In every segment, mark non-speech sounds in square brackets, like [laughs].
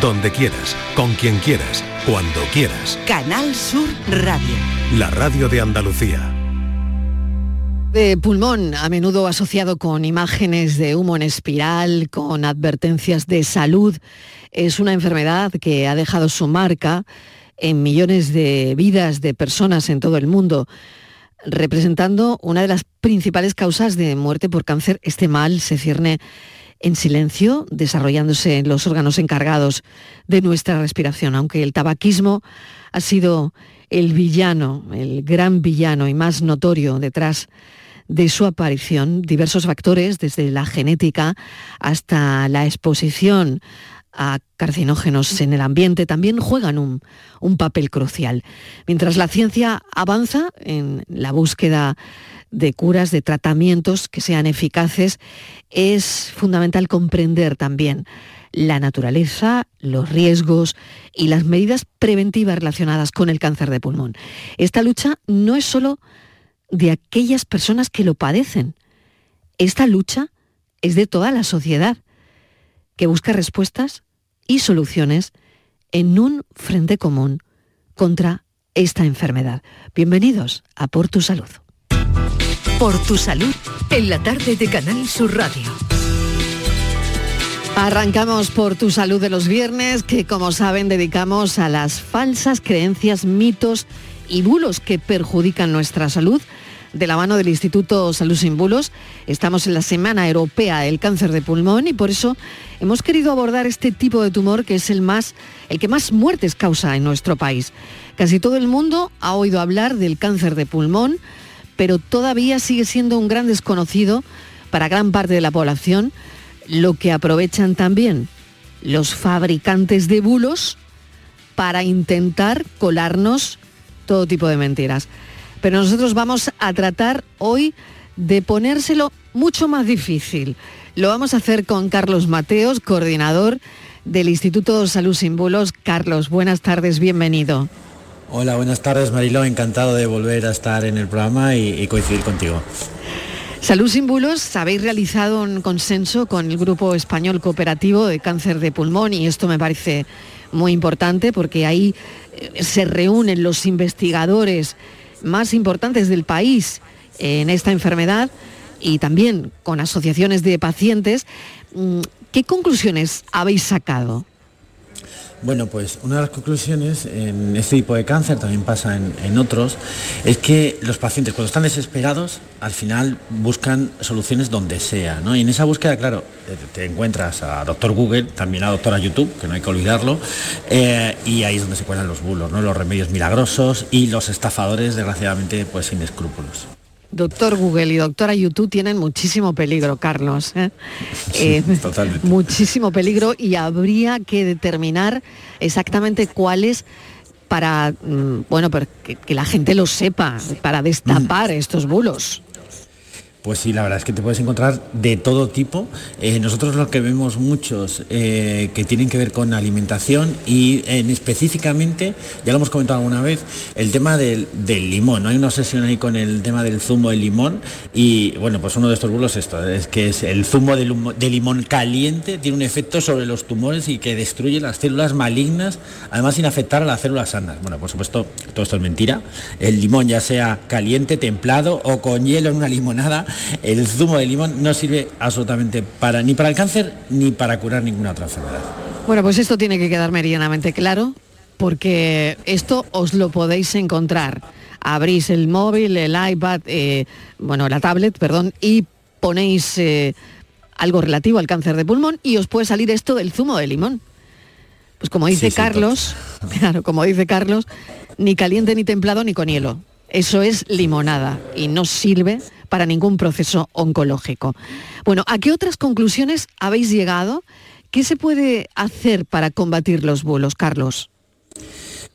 donde quieras, con quien quieras, cuando quieras. Canal Sur Radio. La radio de Andalucía. De pulmón, a menudo asociado con imágenes de humo en espiral, con advertencias de salud, es una enfermedad que ha dejado su marca en millones de vidas de personas en todo el mundo, representando una de las principales causas de muerte por cáncer. Este mal se cierne en silencio, desarrollándose en los órganos encargados de nuestra respiración, aunque el tabaquismo ha sido el villano, el gran villano y más notorio detrás de su aparición, diversos factores, desde la genética hasta la exposición a carcinógenos en el ambiente, también juegan un, un, papel crucial. Mientras la ciencia avanza en la búsqueda de curas, de tratamientos que sean eficaces, es fundamental comprender también la naturaleza, los riesgos y las medidas preventivas relacionadas con el cáncer de pulmón. Esta lucha no es solo de aquellas personas que lo padecen. Esta lucha es de toda la sociedad que busca respuestas y soluciones en un frente común contra esta enfermedad. Bienvenidos a Por tu Salud. Por tu salud, en la tarde de Canal Sur Radio. Arrancamos por tu salud de los viernes, que como saben dedicamos a las falsas creencias, mitos y bulos que perjudican nuestra salud. De la mano del Instituto Salud Sin Bulos, estamos en la Semana Europea del Cáncer de Pulmón y por eso hemos querido abordar este tipo de tumor que es el, más, el que más muertes causa en nuestro país. Casi todo el mundo ha oído hablar del cáncer de pulmón, pero todavía sigue siendo un gran desconocido para gran parte de la población, lo que aprovechan también los fabricantes de bulos para intentar colarnos todo tipo de mentiras. Pero nosotros vamos a tratar hoy de ponérselo mucho más difícil. Lo vamos a hacer con Carlos Mateos, coordinador del Instituto Salud Sin Bulos. Carlos, buenas tardes, bienvenido. Hola, buenas tardes Mariló, encantado de volver a estar en el programa y, coincidir contigo. Salud sin bulos, habéis realizado un consenso con el Grupo Español Cooperativo de Cáncer de Pulmón y esto me parece muy importante porque ahí eh, se reúnen los investigadores más importantes del país en esta enfermedad y también con asociaciones de pacientes. Mm, ¿Qué conclusiones habéis sacado? Bueno, pues una de las conclusiones en este tipo de cáncer, también pasa en, otros, es que los pacientes cuando están desesperados, al final buscan soluciones donde sea, ¿no? Y en esa búsqueda, claro, eh, te encuentras a doctor Google, también a doctora YouTube, que no hay que olvidarlo, eh, y ahí es donde se cuelan los bulos, ¿no? Los remedios milagrosos y los estafadores, desgraciadamente, pues sin escrúpulos. Doctor Google y doctora YouTube tienen muchísimo peligro, Carlos. ¿eh? eh totalmente. Muchísimo peligro y habría que determinar exactamente cuáles para, mm, bueno, que, que, la gente lo sepa, para destapar mm. estos bulos. Pues sí, la verdad es que te puedes encontrar de todo tipo. Eh, nosotros lo que vemos muchos eh, que tienen que ver con alimentación y en específicamente, ya lo hemos comentado alguna vez, el tema del, limón. Hay una obsesión ahí con el tema del zumo de limón y bueno, pues uno de estos bulos es esto, es que es el zumo de limón caliente, tiene un efecto sobre los tumores y que destruye las células malignas, además sin afectar a las células sanas. Bueno, por supuesto, todo esto es mentira. El limón ya sea caliente, templado o con hielo en una limonada, el zumo de limón no sirve absolutamente para ni para el cáncer ni para curar ninguna otra enfermedad. Bueno, pues esto tiene que quedar meridianamente claro porque esto os lo podéis encontrar. Abrís el móvil, el iPad, eh, bueno, la tablet, perdón, y ponéis eh, algo relativo al cáncer de pulmón y os puede salir esto del zumo de limón. Pues como dice Carlos, [laughs] claro, como dice Carlos, ni caliente ni templado ni con hielo. Eso es limonada y no sirve para ningún proceso oncológico. Bueno, ¿a qué otras conclusiones habéis llegado? ¿Qué se puede hacer para combatir los bulos, Carlos?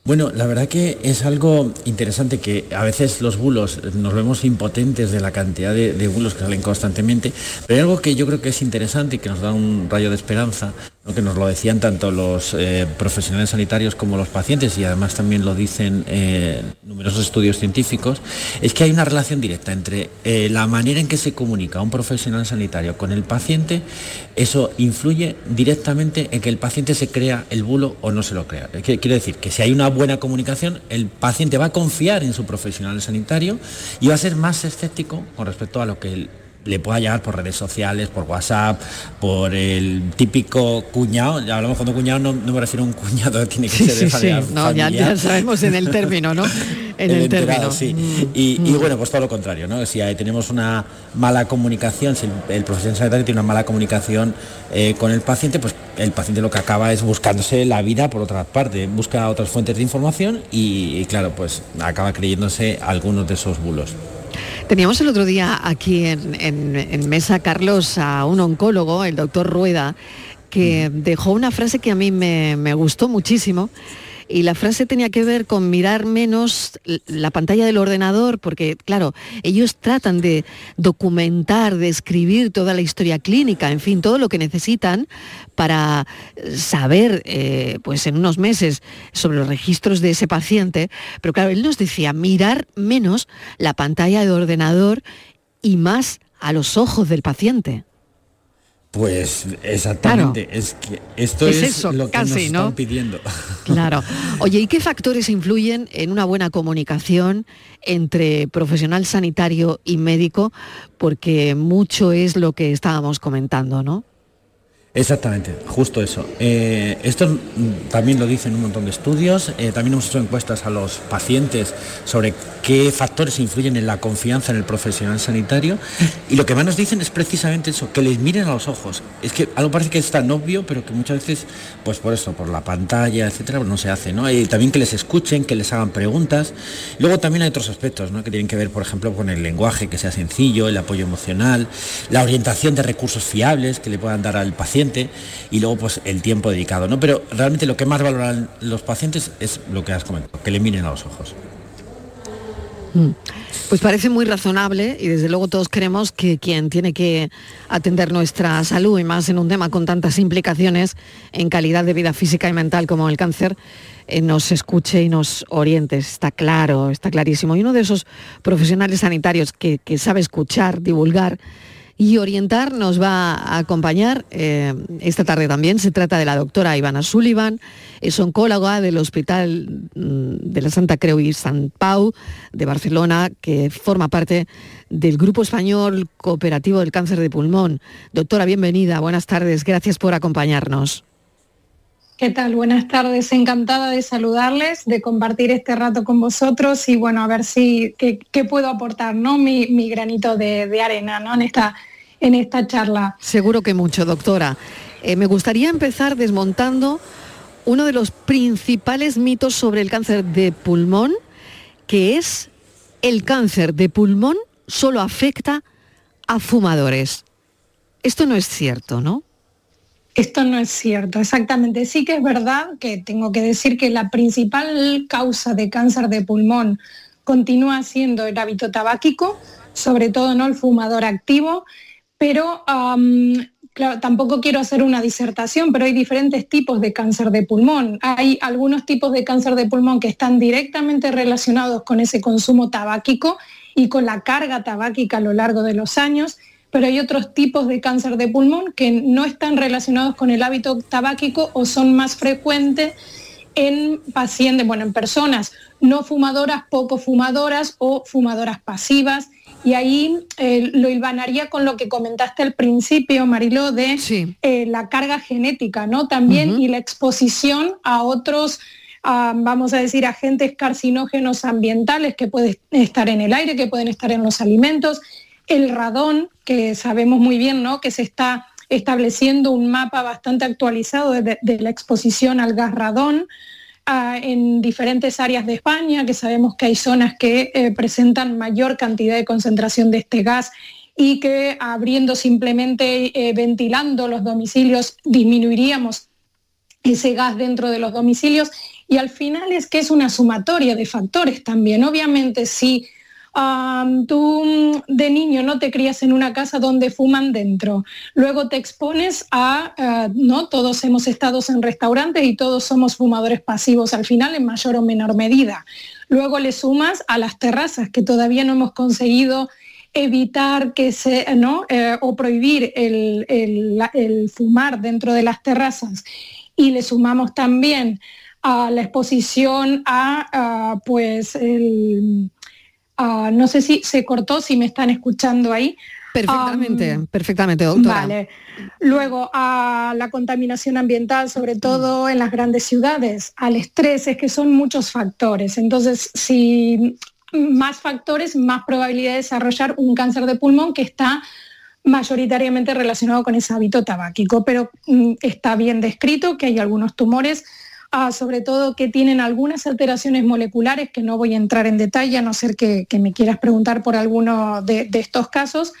Bueno, la verdad que es algo interesante que a veces los bulos nos vemos impotentes de la cantidad de, bulos que salen constantemente, pero hay algo que yo creo que es interesante y que nos da un rayo de esperanza que nos lo decían tanto los eh, profesionales sanitarios como los pacientes y además también lo dicen eh, numerosos estudios científicos, es que hay una relación directa entre eh, la manera en que se comunica un profesional sanitario con el paciente, eso influye directamente en que el paciente se crea el bulo o no se lo crea. Quiere decir que si hay una buena comunicación, el paciente va a confiar en su profesional sanitario y va a ser más escéptico con respecto a lo que el le pueda llegar por redes sociales, por WhatsApp, por el típico cuñado. Ya hablamos cuando cuñado no, me refiero a un cuñado, [laughs] tiene que ser sí, no, ya, sabemos en el término, ¿no? [laughs] En el, término. Sí. Mm, y, mm. bueno, pues todo lo contrario, ¿no? Si tenemos una mala comunicación, si el, profesional sanitario tiene una mala comunicación eh, con el paciente, pues el paciente lo que acaba es buscándose la vida por otra parte, busca otras fuentes de información y claro, pues acaba creyéndose algunos de esos bulos. Teníamos el otro día aquí en, mesa, Carlos, a un oncólogo, el doctor Rueda, que dejó una frase que a mí me, me gustó muchísimo y la frase tenía que ver con mirar menos la pantalla del ordenador, porque claro, ellos tratan de documentar, de escribir toda la historia clínica, en fin, todo lo que necesitan para saber, eh, pues en unos meses, sobre los registros de ese paciente. Pero claro, él nos decía mirar menos la pantalla del ordenador y más a los ojos del paciente. Pues exactamente, es que esto es, lo que nos están pidiendo. [laughs] Claro. Oye, ¿y qué factores influyen en una buena comunicación entre profesional sanitario y médico? Porque mucho es lo que estábamos comentando, ¿no? Exactamente, justo eso. Eh, esto también lo dicen un montón de estudios. Eh, también hemos hecho encuestas a los pacientes sobre qué factores influyen en la confianza en el profesional sanitario. Y lo que más nos dicen es precisamente eso, que les miren a los ojos. Es que algo parece que es tan obvio, pero que muchas veces, pues por eso, por la pantalla, etcétera, no se hace. ¿no? Y también que les escuchen, que les hagan preguntas. Luego también hay otros aspectos ¿no? que tienen que ver, por ejemplo, con el lenguaje, que sea sencillo, el apoyo emocional, la orientación de recursos fiables que le puedan dar al paciente y luego pues el tiempo dedicado, ¿no? Pero realmente lo que más valoran los pacientes es lo que has comentado, que le miren a los ojos. Mm. Pues parece muy razonable y desde luego todos queremos que quien tiene que atender nuestra salud y más en un tema con tantas implicaciones en calidad de vida física y mental como el cáncer, eh, nos escuche y nos oriente. Está claro, está clarísimo. Y uno de esos profesionales sanitarios que, que sabe escuchar, divulgar, y orientar nos va a acompañar eh, esta tarde también. Se trata de la doctora Ivana Sullivan, es oncóloga del Hospital mm, de la Santa Creu y Sant Pau de Barcelona, que forma parte del Grupo Español Cooperativo del Cáncer de Pulmón. Doctora, bienvenida, buenas tardes, gracias por acompañarnos. ¿Qué tal? Buenas tardes, encantada de saludarles, de compartir este rato con vosotros y bueno, a ver si qué, puedo aportar, ¿no? Mi, granito de, arena, ¿no? En esta, en esta charla. Seguro que mucho, doctora. Eh, me gustaría empezar desmontando uno de los principales mitos sobre el cáncer de pulmón, que es el cáncer de pulmón solo afecta a fumadores. Esto no es cierto, ¿no? Esto no es cierto, exactamente. Sí que es verdad que tengo que decir que la principal causa de cáncer de pulmón continúa siendo el hábito tabáquico, sobre todo no el fumador activo, pero tampoco quiero hacer una disertación, pero hay diferentes tipos de cáncer de pulmón. Hay algunos tipos de cáncer de pulmón que están directamente relacionados con ese consumo tabáquico y con la carga tabáquica a lo largo de los años pero hay otros tipos de cáncer de pulmón que no están relacionados con el hábito tabáquico o son más frecuentes en pacientes, bueno, en personas no fumadoras, poco fumadoras o fumadoras pasivas. Y ahí eh, lo hilvanaría con lo que comentaste al principio, Mariló, de eh, la carga genética, ¿no? También y la exposición a otros, vamos a decir, agentes carcinógenos ambientales que pueden estar en el aire, que pueden estar en los alimentos, el radón, que sabemos muy bien ¿no? que se está estableciendo un mapa bastante actualizado de, la exposición al gas radón ah, en diferentes áreas de España, que sabemos que hay zonas que eh, presentan mayor cantidad de concentración de este gas y que abriendo simplemente, eh, ventilando los domicilios, disminuiríamos ese gas dentro de los domicilios. Y al final es que es una sumatoria de factores también. Obviamente, si tú mm, de niño no te crías en una casa donde fuman dentro, luego te expones a, eh, ¿no? Todos hemos estado en restaurantes y todos somos fumadores pasivos al final en mayor o menor medida. Luego le sumas a las terrazas que todavía no hemos conseguido evitar que se, ¿no? Eh, o prohibir el, fumar dentro de las terrazas. Y le sumamos también a la exposición a, pues el, no sé si se cortó, si me están escuchando ahí. Perfectamente, perfectamente, doctora. Vale. Luego a la contaminación ambiental, sobre todo en las grandes ciudades, al estrés, es que son muchos factores. Entonces, si más factores, más probabilidad de desarrollar un cáncer de pulmón que está mayoritariamente relacionado con ese hábito tabáquico, pero mm, está bien descrito que hay algunos tumores sobre todo que tienen algunas alteraciones moleculares, que no voy a entrar en detalle, a no ser que, me quieras preguntar por alguno de, estos casos,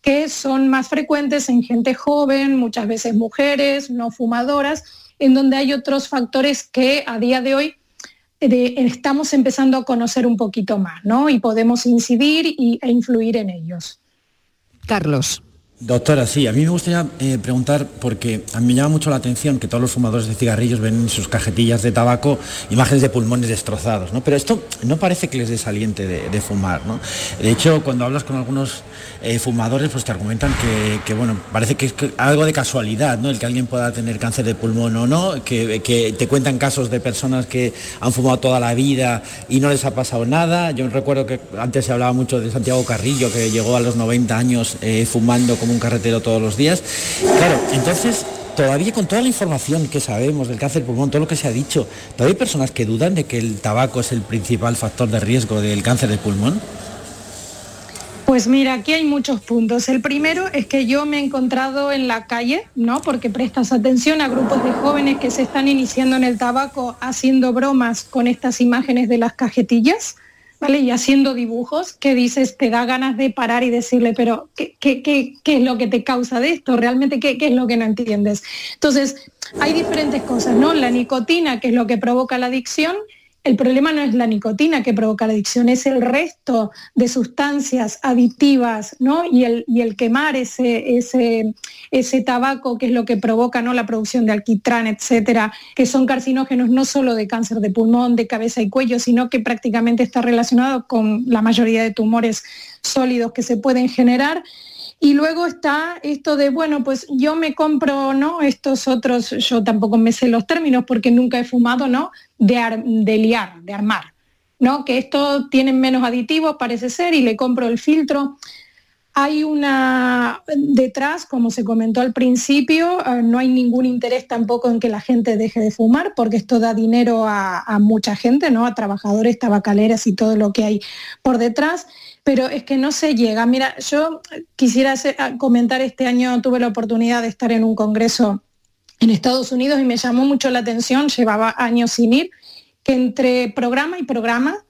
que son más frecuentes en gente joven, muchas veces mujeres, no fumadoras, en donde hay otros factores que a día de hoy estamos empezando a conocer un poquito más, ¿no? Y podemos incidir e influir en ellos. Carlos. Doctora, sí, a mí me gustaría eh, preguntar, porque a mí me llama mucho la atención que todos los fumadores de cigarrillos ven en sus cajetillas de tabaco imágenes de pulmones destrozados, ¿no? Pero esto no parece que les dé saliente de, fumar, ¿no? De hecho, cuando hablas con algunos eh, fumadores, pues te argumentan que, bueno, parece que es algo de casualidad, ¿no? El que alguien pueda tener cáncer de pulmón o no, que, te cuentan casos de personas que han fumado toda la vida y no les ha pasado nada. Yo recuerdo que antes se hablaba mucho de Santiago Carrillo, que llegó a los 90 años eh, fumando un carretero todos los días. Claro, entonces todavía con toda la información que sabemos del cáncer pulmón, todo lo que se ha dicho, ¿todavía hay personas que dudan de que el tabaco es el principal factor de riesgo del cáncer de pulmón? Pues mira, aquí hay muchos puntos. El primero es que yo me he encontrado en la calle, ¿no? Porque prestas atención a grupos de jóvenes que se están iniciando en el tabaco haciendo bromas con estas imágenes de las cajetillas y haciendo dibujos que dices, te da ganas de parar y decirle, pero ¿qué, qué, es lo que te causa de esto? ¿Realmente qué, qué es lo que no entiendes? Entonces, hay diferentes cosas, ¿no? La nicotina, que es lo que provoca la adicción, el problema no es la nicotina que provoca la adicción, es el resto de sustancias adictivas, ¿no? Y el, y el quemar ese, ese, ese, tabaco, que es lo que provoca ¿no? la producción de alquitrán, etcétera, que son carcinógenos no solo de cáncer de pulmón, de cabeza y cuello, sino que prácticamente está relacionado con la mayoría de tumores sólidos que se pueden generar. Y luego está esto de, bueno, pues yo me compro, ¿no? Estos otros, yo tampoco me sé los términos porque nunca he fumado, ¿no? De, de liar, de armar, ¿no? Que esto tienen menos aditivos, parece ser, y le compro el filtro. Hay una detrás, como se comentó al principio, eh, no hay ningún interés tampoco en que la gente deje de fumar, porque esto da dinero a, mucha gente, ¿no? A trabajadores, tabacaleras y todo lo que hay por detrás pero es que no se llega. Mira, yo quisiera comentar, este año tuve la oportunidad de estar en un congreso en Estados Unidos y me llamó mucho la atención, llevaba años sin ir, que entre programa y programa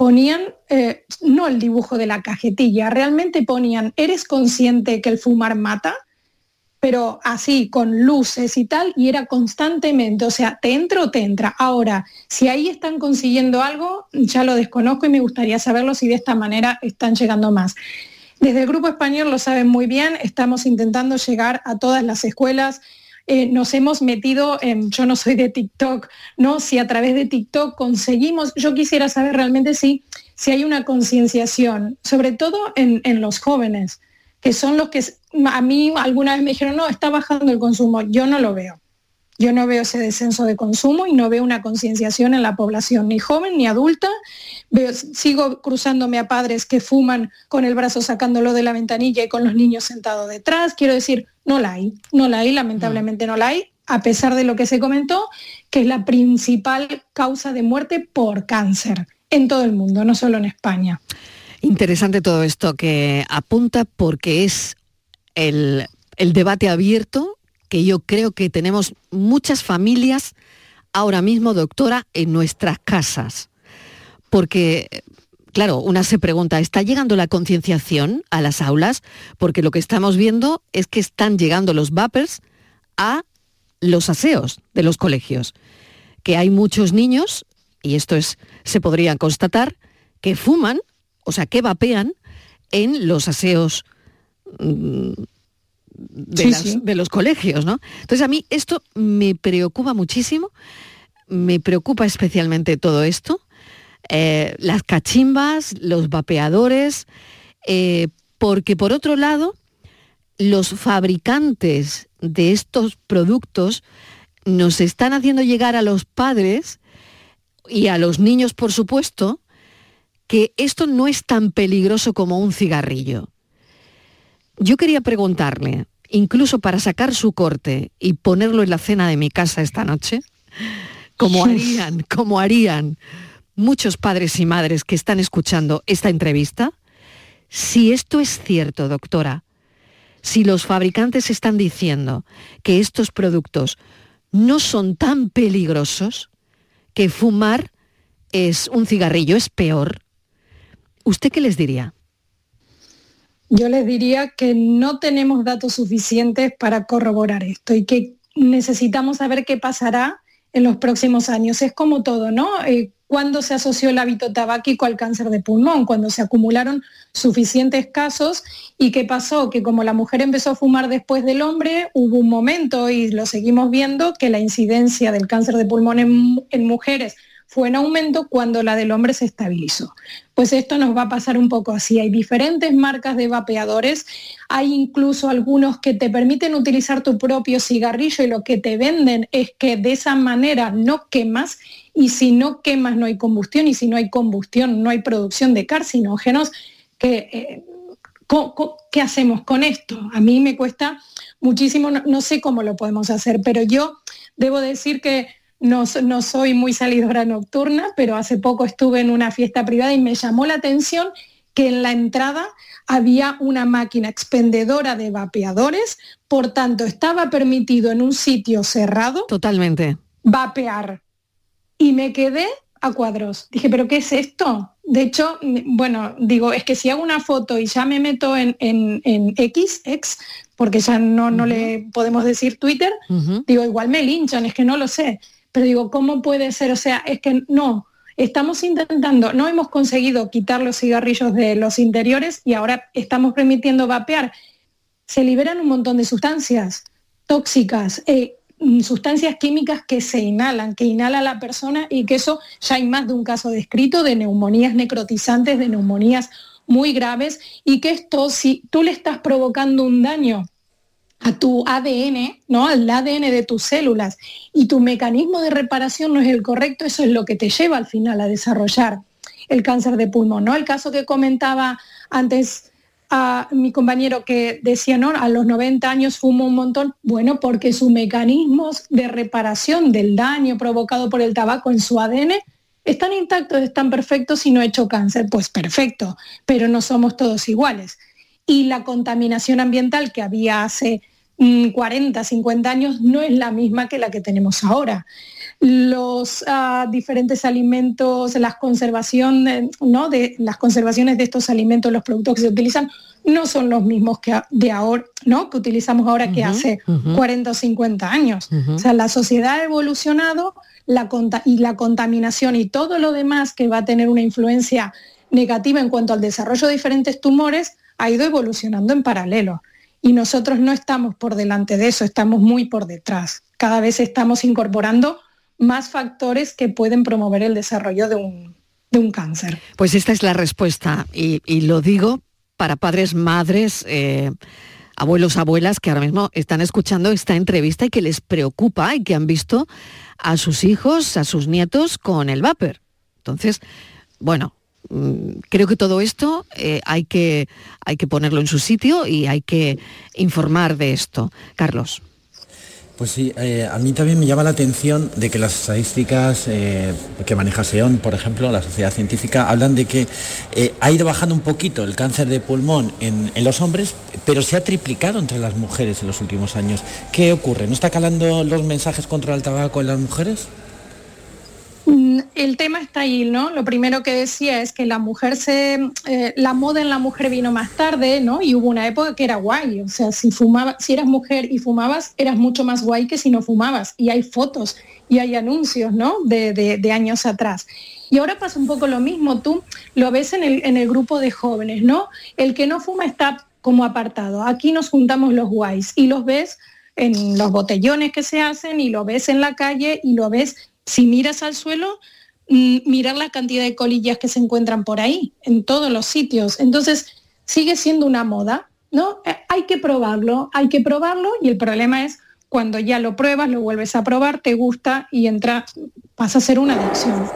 ponían eh, no el dibujo de la cajetilla, realmente ponían, ¿eres consciente que el fumar mata? pero así, con luces y tal, y era constantemente, o sea, te entra o te entra. Ahora, si ahí están consiguiendo algo, ya lo desconozco y me gustaría saberlo si de esta manera están llegando más. Desde el Grupo Español lo saben muy bien, estamos intentando llegar a todas las escuelas, eh, nos hemos metido en, yo no soy de TikTok, ¿no? Si a través de TikTok conseguimos, yo quisiera saber realmente si, si hay una concienciación, sobre todo en, en los jóvenes que son los que a mí alguna vez me dijeron, no, está bajando el consumo. Yo no lo veo. Yo no veo ese descenso de consumo y no veo una concienciación en la población, ni joven ni adulta. Veo, sigo cruzándome a padres que fuman con el brazo sacándolo de la ventanilla y con los niños sentados detrás. Quiero decir, no la hay, no la hay, lamentablemente no la hay, a pesar de lo que se comentó, que es la principal causa de muerte por cáncer en todo el mundo, no solo en España. Interesante todo esto que apunta porque es el, debate abierto que yo creo que tenemos muchas familias ahora mismo, doctora, en nuestras casas. Porque, claro, una se pregunta, ¿está llegando la concienciación a las aulas? Porque lo que estamos viendo es que están llegando los vapers a los aseos de los colegios. Que hay muchos niños, y esto es, se podría constatar, que fuman o sea, que vapean en los aseos de, los colegios, ¿no? Entonces a mí esto me preocupa muchísimo, me preocupa especialmente todo esto, eh, las cachimbas, los vapeadores, eh, porque por otro lado, los fabricantes de estos productos nos están haciendo llegar a los padres y a los niños, por supuesto, que esto no es tan peligroso como un cigarrillo. Yo quería preguntarle, incluso para sacar su corte y ponerlo en la cena de mi casa esta noche, como harían, como harían muchos padres y madres que están escuchando esta entrevista, si esto es cierto, doctora, si los fabricantes están diciendo que estos productos no son tan peligrosos, que fumar es un cigarrillo, es peor, ¿usted qué les diría? Yo les diría que no tenemos datos suficientes para corroborar esto y que necesitamos saber qué pasará en los próximos años. Es como todo, ¿no? Eh, cuando se asoció el hábito tabáquico al cáncer de pulmón, cuando se acumularon suficientes casos y qué pasó, que como la mujer empezó a fumar después del hombre, hubo un momento, y lo seguimos viendo, que la incidencia del cáncer de pulmón en mujeres fue en aumento cuando la del hombre se estabilizó. Pues esto nos va a pasar un poco así. Hay diferentes marcas de vapeadores, hay incluso algunos que te permiten utilizar tu propio cigarrillo y lo que te venden es que de esa manera no quemas y si no quemas no hay combustión y si no hay combustión no hay producción de carcinógenos. Que, eh, ¿Qué hacemos con esto? A mí me cuesta muchísimo, no sé cómo lo podemos hacer, pero yo debo decir que no, soy muy salidora nocturna, pero hace poco estuve en una fiesta privada y me llamó la atención que en la entrada había una máquina expendedora de vapeadores, por tanto estaba permitido en un sitio cerrado. Totalmente. Vapear. Y me quedé a cuadros. Dije, ¿pero qué es esto? De hecho, bueno, digo, es que si hago una foto y ya me meto en, en, X, X, porque ya no, no le podemos decir Twitter, digo, igual me linchan, es que no lo sé. Pero digo, ¿cómo puede ser? O sea, es que no, estamos intentando, no hemos conseguido quitar los cigarrillos de los interiores y ahora estamos permitiendo vapear. Se liberan un montón de sustancias tóxicas, eh, sustancias químicas que se inhalan, que inhala la persona y que eso ya hay más de un caso descrito de neumonías necrotizantes, de neumonías muy graves y que esto, si tú le estás provocando un daño a tu ADN, ¿no? al ADN de tus células, y tu mecanismo de reparación no es el correcto, eso es lo que te lleva al final a desarrollar el cáncer de pulmón. ¿no? El caso que comentaba antes a mi compañero que decía, no, a los 90 años fumo un montón, bueno, porque sus mecanismos de reparación del daño provocado por el tabaco en su ADN están intactos, están perfectos y no he hecho cáncer. Pues perfecto, pero no somos todos iguales. Y la contaminación ambiental que había hace 40, 50 años no es la misma que la que tenemos ahora. Los ah, diferentes alimentos, las, conservación, ¿no? de, las conservaciones de estos alimentos, los productos que se utilizan, no son los mismos que de ahora, ¿no? que utilizamos ahora que hace 40 o 50 años. O sea, la sociedad ha evolucionado la y la contaminación y todo lo demás que va a tener una influencia negativa en cuanto al desarrollo de diferentes tumores ha ido evolucionando en paralelo y nosotros no estamos por delante de eso, estamos muy por detrás. Cada vez estamos incorporando más factores que pueden promover el desarrollo de un, cáncer. Pues esta es la respuesta y, lo digo para padres, madres, eh, abuelos, abuelas que ahora mismo están escuchando esta entrevista y que les preocupa y que han visto a sus hijos, a sus nietos con el vapor. Entonces, bueno, creo que todo esto eh, hay, que, hay que ponerlo en su sitio y hay que informar de esto. Carlos. Pues sí, eh, a mí también me llama la atención de que las estadísticas eh, que maneja SEON, por ejemplo, la sociedad científica, hablan de que ha ido bajando un poquito el cáncer de pulmón en, los hombres, pero se ha triplicado entre las mujeres en los últimos años. ¿Qué ocurre? ¿No está calando los mensajes contra el tabaco en las mujeres? El tema está ahí, ¿no? Lo primero que decía es que la mujer se, eh, la moda en la mujer vino más tarde, ¿no? Y hubo una época que era guay, o sea, si fumaba, si eras mujer y fumabas, eras mucho más guay que si no fumabas. Y hay fotos y hay anuncios, ¿no? De, años atrás. Y ahora pasa un poco lo mismo, tú lo ves en el, en el grupo de jóvenes, ¿no? El que no fuma está como apartado. Aquí nos juntamos los guays y los ves en los botellones que se hacen y lo ves en la calle y lo ves, si miras al suelo, mirar la cantidad de colillas que se encuentran por ahí, en todos los sitios. Entonces, sigue siendo una moda, ¿no? Eh, hay que probarlo, hay que probarlo y el problema es cuando ya lo pruebas, lo vuelves a probar, te gusta y entra, pasa a ser una adicción.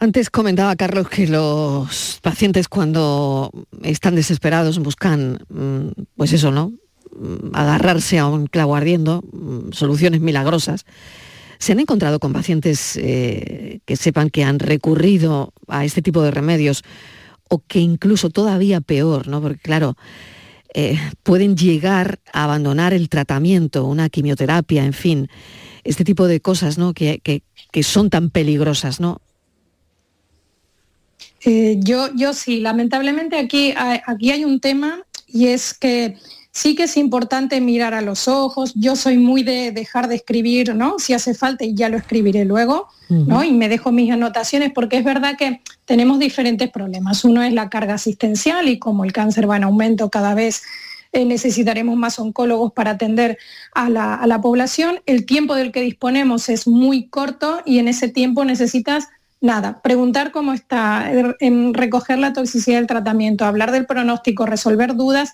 Antes comentaba Carlos que los pacientes cuando están desesperados buscan, mm, pues eso, ¿no? Mm, agarrarse a un clavo ardiendo, mm, soluciones milagrosas. ¿Se han encontrado con pacientes eh, que sepan que han recurrido a este tipo de remedios o que incluso todavía peor, ¿no? Porque claro, eh, pueden llegar a abandonar el tratamiento, una quimioterapia, en fin, este tipo de cosas, ¿no? Que, son tan peligrosas, ¿no? Eh, yo, yo sí, lamentablemente aquí, aquí hay un tema y es que Sí que es importante mirar a los ojos. Yo soy muy de dejar de escribir, ¿no? Si hace falta y ya lo escribiré luego, ¿no? Y me dejo mis anotaciones porque es verdad que tenemos diferentes problemas. Uno es la carga asistencial y como el cáncer va en aumento cada vez eh, necesitaremos más oncólogos para atender a la, a la población. El tiempo del que disponemos es muy corto y en ese tiempo necesitas nada, preguntar cómo está, recoger la toxicidad del tratamiento, hablar del pronóstico, resolver dudas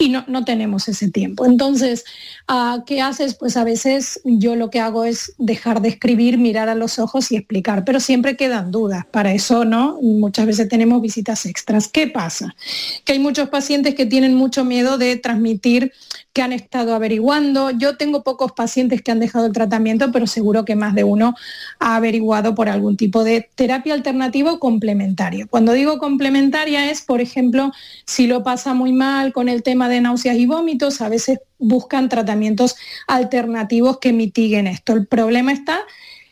y no, no tenemos ese tiempo. Entonces, ah, ¿qué haces? Pues a veces yo lo que hago es dejar de escribir, mirar a los ojos y explicar, pero siempre quedan dudas. Para eso, ¿no? Muchas veces tenemos visitas extras. ¿Qué pasa? Que hay muchos pacientes que tienen mucho miedo de transmitir que han estado averiguando. Yo tengo pocos pacientes que han dejado el tratamiento, pero seguro que más de uno ha averiguado por algún tipo de terapia alternativa o complementaria. Cuando digo complementaria es, por ejemplo, si lo pasa muy mal con el tema de náuseas y vómitos, a veces buscan tratamientos alternativos que mitiguen esto. El problema está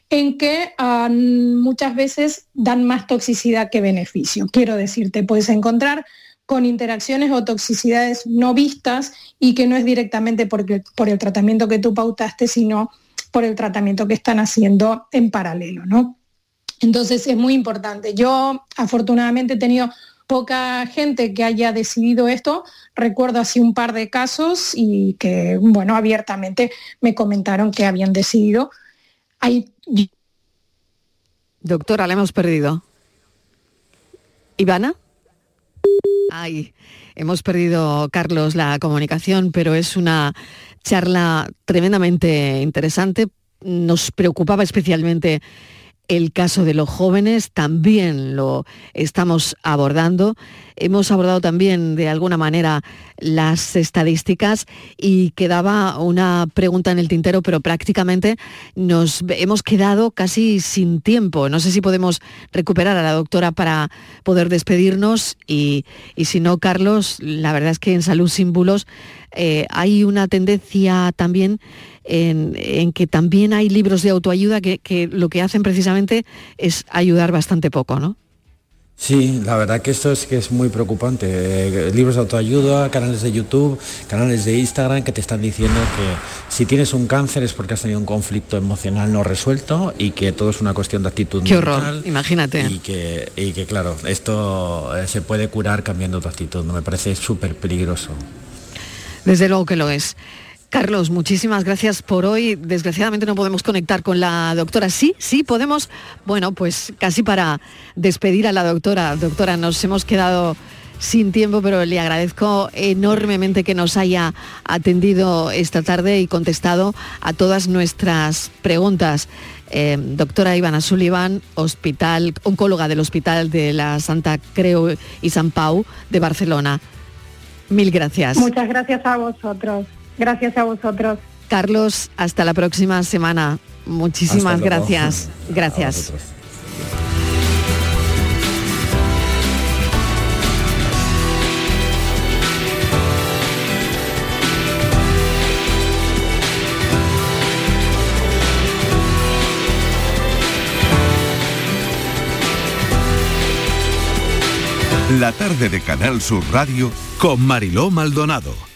en que ah, muchas veces dan más toxicidad que beneficio. Quiero decirte, puedes encontrar con interacciones o toxicidades no vistas y que no es directamente porque, por el tratamiento que tú pautaste, sino por el tratamiento que están haciendo en paralelo, ¿no? Entonces es muy importante. Yo afortunadamente he tenido poca gente que haya decidido esto. Recuerdo así un par de casos y que, bueno, abiertamente me comentaron que habían decidido. Doctora, la hemos perdido. ¿Ivana? Ay, hemos perdido, Carlos, la comunicación, pero es una charla tremendamente interesante. Nos preocupaba especialmente el caso de los jóvenes, también lo estamos abordando Hemos abordado también de alguna manera las estadísticas y quedaba una pregunta en el tintero, pero prácticamente nos hemos quedado casi sin tiempo. No sé si podemos recuperar a la doctora para poder despedirnos y, si no, Carlos, la verdad es que en Salud Símbolos eh, hay una tendencia también en, que también hay libros de autoayuda que, que lo que hacen precisamente es ayudar bastante poco, ¿no? Sí, la verdad que esto es que es muy preocupante. Eh, libros de autoayuda, canales de YouTube, canales de Instagram que te están diciendo que si tienes un cáncer es porque has tenido un conflicto emocional no resuelto y que todo es una cuestión de actitud Qué horror, imagínate. Y que, y que claro, esto eh, se puede curar cambiando tu actitud. Me parece súper peligroso. Desde luego que lo es. Carlos, muchísimas gracias por hoy. Desgraciadamente no podemos conectar con la doctora. Sí, sí, podemos. Bueno, pues casi para despedir a la doctora. Doctora, nos hemos quedado sin tiempo, pero le agradezco enormemente que nos haya atendido esta tarde y contestado a todas nuestras preguntas. Eh, doctora Ivana Sullivan, hospital, oncóloga del Hospital de la Santa Creu y San Pau de Barcelona. Mil gracias. Muchas gracias a vosotros. Gracias a vosotros. Carlos, hasta la próxima semana. Muchísimas gracias. [laughs] Gracias. La tarde de Canal Sur Radio con Mariló Maldonado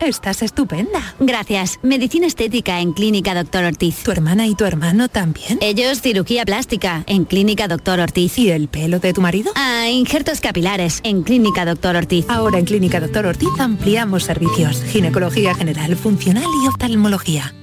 Estás estupenda. Gracias. Medicina estética en Clínica Doctor Ortiz. ¿Tu hermana y tu hermano también? Ellos cirugía plástica en Clínica Doctor Ortiz. ¿Y el pelo de tu marido? Ah, injertos capilares en Clínica Doctor Ortiz. Ahora en Clínica Doctor Ortiz ampliamos servicios. Ginecología general, funcional y oftalmología.